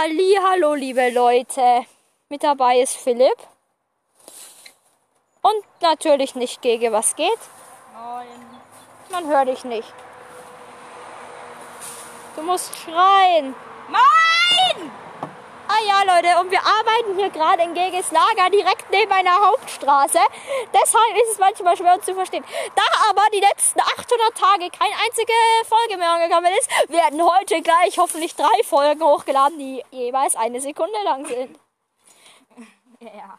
Halli, hallo, liebe Leute. Mit dabei ist Philipp. Und natürlich nicht gegen was geht. Nein. Man hört dich nicht. Du musst schreien. Nein! Ja, Leute, und wir arbeiten hier gerade in Geges Lager direkt neben einer Hauptstraße. Deshalb ist es manchmal schwer zu verstehen. Da aber die letzten 800 Tage keine einzige Folge mehr angekommen ist, werden heute gleich hoffentlich drei Folgen hochgeladen, die jeweils eine Sekunde lang sind. Ja.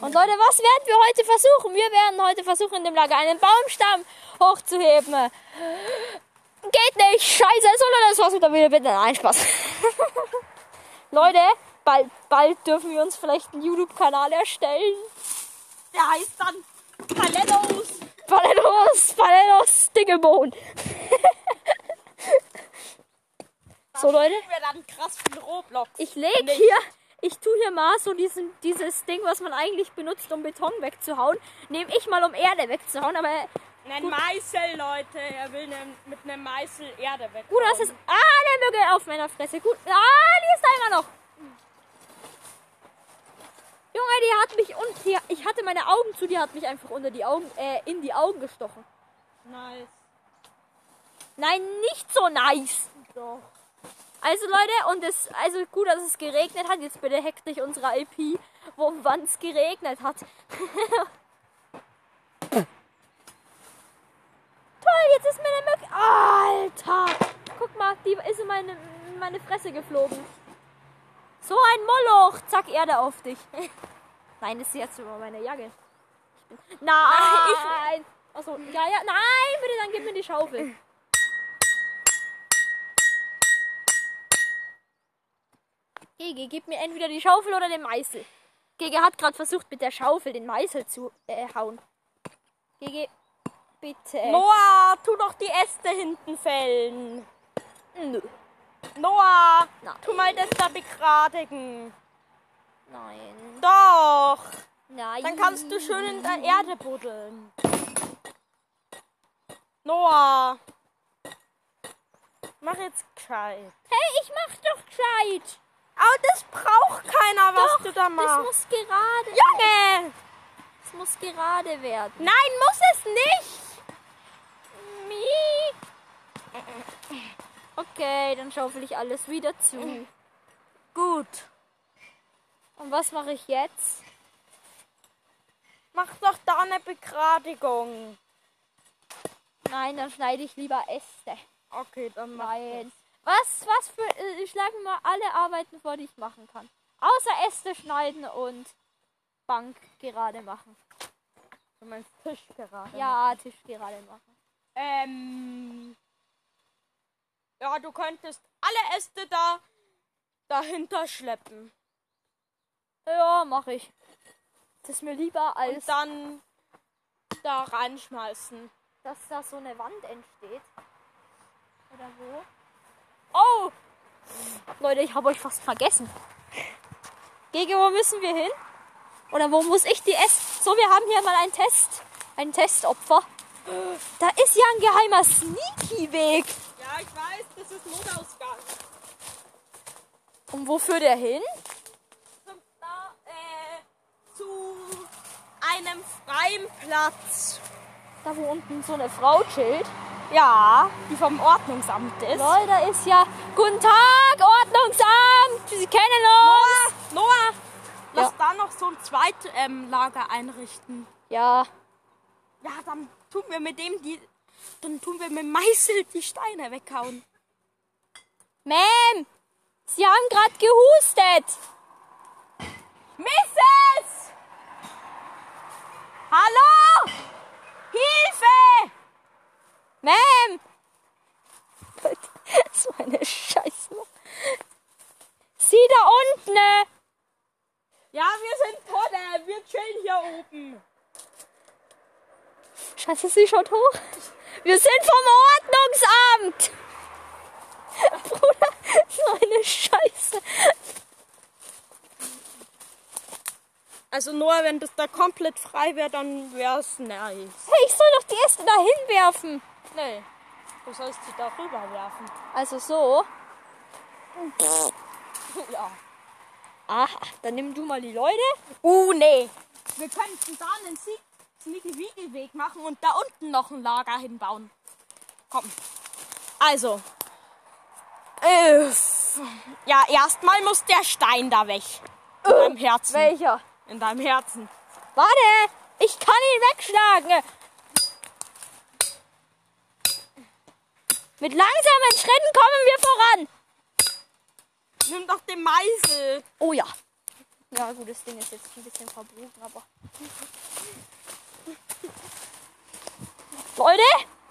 Und Leute, was werden wir heute versuchen? Wir werden heute versuchen, in dem Lager einen Baumstamm hochzuheben. Geht nicht, scheiße, sondern das war's wieder wieder bitte. Nein, Spaß. Leute, bald, bald dürfen wir uns vielleicht einen YouTube-Kanal erstellen. Der heißt dann Palettos. Palettos, Palettos, Dingelbohn. so, Leute, ich lege hier, ich tue hier mal so diesen, dieses Ding, was man eigentlich benutzt, um Beton wegzuhauen, nehme ich mal, um Erde wegzuhauen, aber Ein Meißel, Leute. Er will ne, mit einem Meißel Erde weg. Gut, das ist. Ah, der Mücke auf meiner Fresse. Gut. Ah, die ist da immer noch. Junge, die hat mich und die, ich hatte meine Augen zu, die hat mich einfach unter die Augen, äh, in die Augen gestochen. Nice. Nein, nicht so nice. Doch. Also Leute, und es, also gut, dass es geregnet hat. Jetzt bitte hackt nicht unsere IP, wo wann es geregnet hat. jetzt ist mir eine Mücke. Alter! Guck mal, die ist in meine, in meine Fresse geflogen. So ein Moloch! Zack, Erde auf dich. Nein, das ist jetzt über meine Jacke. Bin, nein! Achso, ja, ja, nein, bitte, dann gib mir die Schaufel. Gege, gib mir entweder die Schaufel oder den Meißel. Gege hat gerade versucht, mit der Schaufel den Meißel zu äh, hauen. Gege, bitte. Noah, tu doch die Äste hinten fällen. Nö. Noah, Nein. tu mal das da begradigen. Nein. Doch. Nein. Dann kannst du schön in der Erde buddeln. Noah. Mach jetzt gescheit. Hey, ich mach doch gescheit. Aber das braucht keiner, was Doch, du da Das machst. muss gerade. Junge! Das muss gerade werden. Nein, muss es nicht. Okay, dann schaufel ich alles wieder zu. Gut. Und was mache ich jetzt? Mach doch da eine Begradigung. Nein, dann schneide ich lieber Äste. Okay, dann mach Nein. Was, was für. äh, Ich schlage mal alle Arbeiten vor, die ich machen kann. Außer Äste schneiden und Bank gerade machen. Du meinst Tisch gerade. Ja, Tisch gerade machen. Ähm. Ja, du könntest alle Äste da dahinter schleppen. Ja, mache ich. Das ist mir lieber Und als dann da reinschmeißen. dass da so eine Wand entsteht. Oder wo? Oh! Leute, ich habe euch fast vergessen. Gege, wo müssen wir hin? Oder wo muss ich die S? So, wir haben hier mal einen Test. Ein Testopfer. Da ist ja ein geheimer Sneaky-Weg. Ich weiß, das ist Notausgang. Und wo führt der hin? Zum, äh, zu einem freien Platz. Da, wo unten so eine Frau chillt. Ja, die vom Ordnungsamt ist. Leute, da ist ja... Guten Tag, Ordnungsamt! Sie kennen uns! Noah, Noah, lass Ja. da noch so ein zweites ähm, Lager einrichten. Ja, Ja, dann tun wir mit dem die, dann tun wir mit Meißel die Steine weghauen. Ma'am! Sie haben gerade gehustet! Mrs. Hallo! Hilfe! Ma'am! so eine Scheiße. Sie da unten! ne? Ja, wir sind Tonne, wir chillen hier oben. Scheiße, sie schaut hoch. Wir sind vom Ordnungsamt! Bruder, so eine Scheiße. Also nur wenn das da komplett frei wäre, dann wär's nice. Hey, ich soll doch die Äste da hinwerfen. Nee, du sollst sie da rüber werfen. Also so. Ja. Aha, dann nimm du mal die Leute. Uh, nee. Wir könnten da einen Sie- Sneaky-Wiegelweg machen und da unten noch ein Lager hinbauen. Komm. Also. Äh, ja, erstmal muss der Stein da weg. In deinem Herzen. Welcher? In deinem Herzen. Warte, ich kann ihn wegschlagen. Mit langsamen Schritten kommen wir voran. Nimm doch den Meißel. Oh ja. Ja, gut, das Ding ist jetzt ein bisschen verbogen, aber. Leute,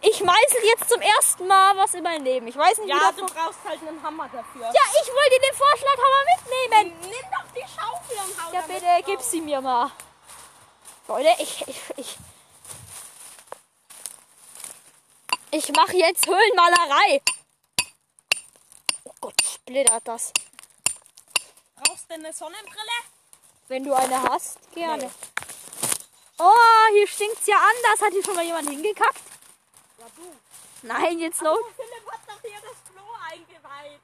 ich meißel jetzt zum ersten Mal was in meinem Leben. Ich weiß nicht, Ja, wie du das brauchst halt einen Hammer dafür. Ja, ich wollte den Vorschlaghammer mitnehmen. Nimm doch die Schaufel und hau Ja, bitte, gib sie mir mal. Leute, ich, ich, ich. Ich mache jetzt Höhlenmalerei. Oh Gott, splittert das. Brauchst du eine Sonnenbrille? Wenn du eine hast, gerne. Nee. Oh, hier stinkt's ja anders. Hat hier schon mal jemand hingekackt? Ja, du. Nein, jetzt los. Philipp hat doch hier das Klo eingeweiht.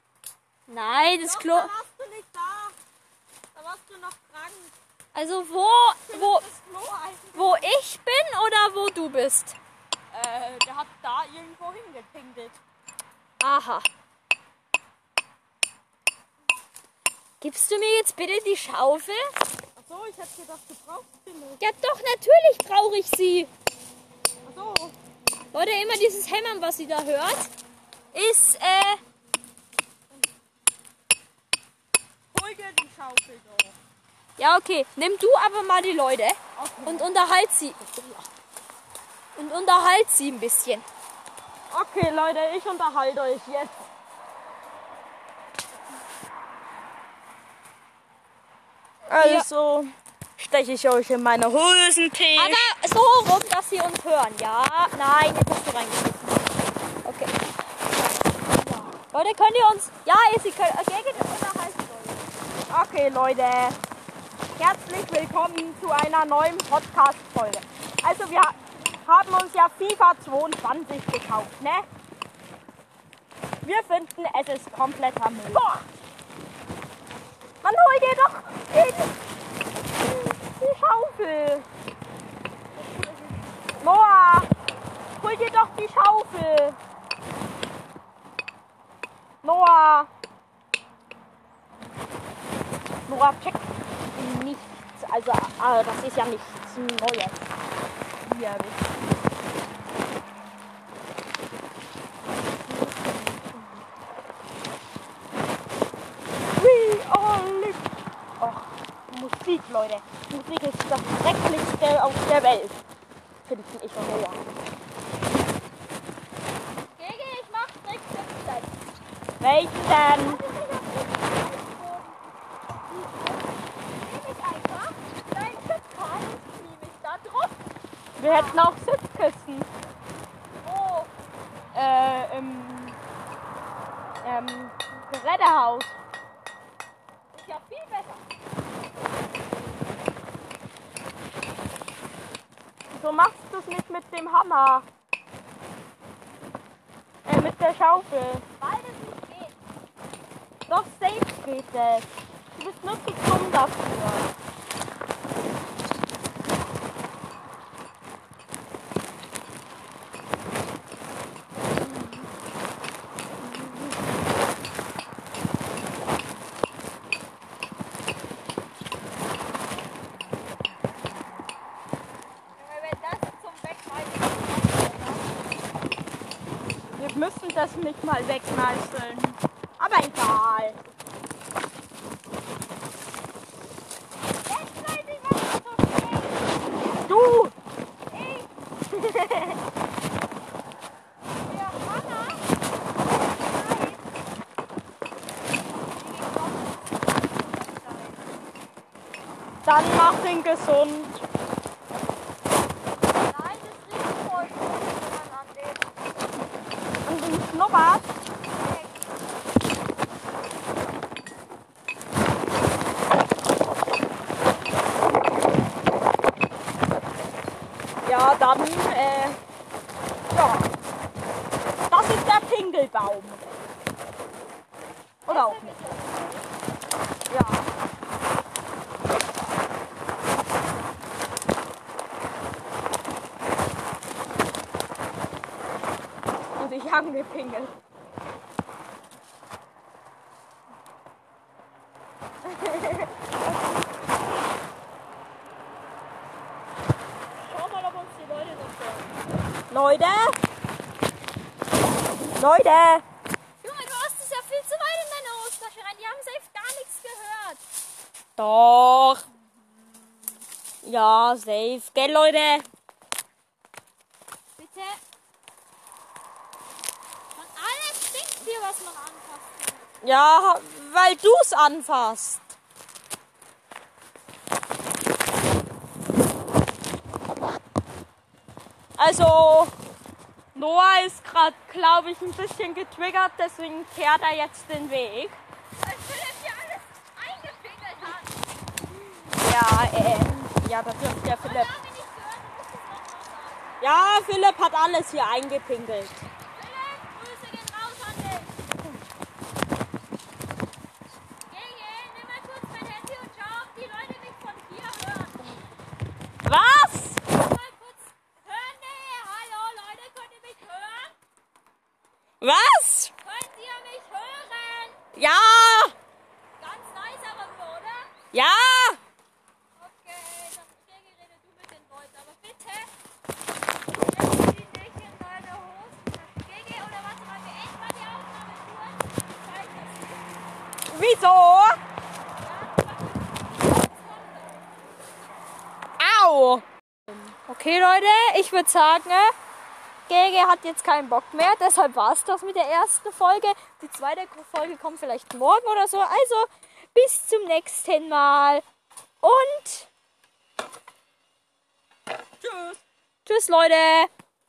Nein, das Doch, Klo. Da warst du nicht da. Da warst du noch krank. Also wo, wo, wo ich bin oder wo du bist? Äh, der hat da irgendwo hingepinkelt. Aha. Gibst du mir jetzt bitte die Schaufel? Ich hätte gedacht, du brauchst sie nicht. Ja, doch, natürlich brauche ich sie. Achso. Leute, immer dieses Hämmern, was sie da hört, ist, äh, Hol dir die Schaufel doch. ja, okay. Nimm du aber mal die Leute Okay. und unterhalt sie. Und unterhalt sie ein bisschen. Okay, Leute, ich unterhalte euch jetzt. Also steche ich euch in meine Hosentasche. Aber so rum, dass sie uns hören, ja? Nein, jetzt hast du reingeschmissen. Okay. Ja. Leute, könnt ihr uns... Ja, sie können... Okay, geht Leute. Okay, Leute. Herzlich willkommen zu einer neuen Podcast-Folge. Also, wir haben uns ja FIFA 22 gekauft, ne? Wir finden, es ist kompletter Müll. Boah! Man hol dir doch den, Schaufel. Noah, hol dir doch die Schaufel. Noah. Noah checkt nichts. Also, äh, das ist ja nichts Neues. Hier. We Musik, Leute. Musik ist das Schrecklichste auf der Welt. Finde ich und Noah. Gege, ich mach Trick 17. Welchen denn? Wir hätten auch Sitzkissen. Oh, Äh, im ähm, Gerätehaus. ist ja viel besser. Wieso machst du es nicht mit dem Hammer? Äh, mit der Schaufel. Weil es nicht geht. Doch, safe geht es. Du bist nur zu dumm dafür. Wenn das zum Wegschmeißen Wir müssen das nicht mal wegmeißeln. Aber egal. Du! Ich. Dann mach ihn gesund. Nein, das riecht voll gut, wenn man an den Und den Schnurrbart. Ja, dann, äh, ja. Das ist der Pinkelbaum. Oder auch nicht. Ja. Und ich angepingelt. Schau mal, ob uns die Leute noch hören. Leute! Leute! Junge, du hast es ja viel zu weit in deine Hostasche rein. Die haben safe gar nichts gehört. Doch. Ja, safe. Gell, Leute? Bitte. Von alles stinkt hier, was man anfasst. Ja, weil du's anfasst. Also, Noah ist gerade, glaube ich, ein bisschen getriggert, deswegen kehrt er jetzt den Weg. Weil Philipp hier alles eingepinkelt hat. Ja, äh, ja, das dürfte der Philipp. Ja, Philipp hat alles hier eingepinkelt. Philipp, Grüße gehen raus an dich. Gege, nimm mal kurz mein Handy und schau, ob die Leute mich von hier hören. Was? Mal kurz hören. Nee, hallo Leute, könnt ihr mich hören? Was? Könnt ihr mich hören? Ja, Ganz nice aber nur, oder? ja. Okay, dann Gege, rede du mit den Leuten, aber bitte. Setz die nicht in deine Hosen. Gege, oder warte mal, beend mal die Aufnahme kurz. Ich zeig das dir. Wieso? Au. Okay, Leute, ich würde sagen, Gege hat jetzt keinen Bock mehr. Deshalb war es das mit der ersten Folge. Die zweite Folge kommt vielleicht morgen oder so. Also, bis zum nächsten Mal. Und Tschüss. tschüss, Leute.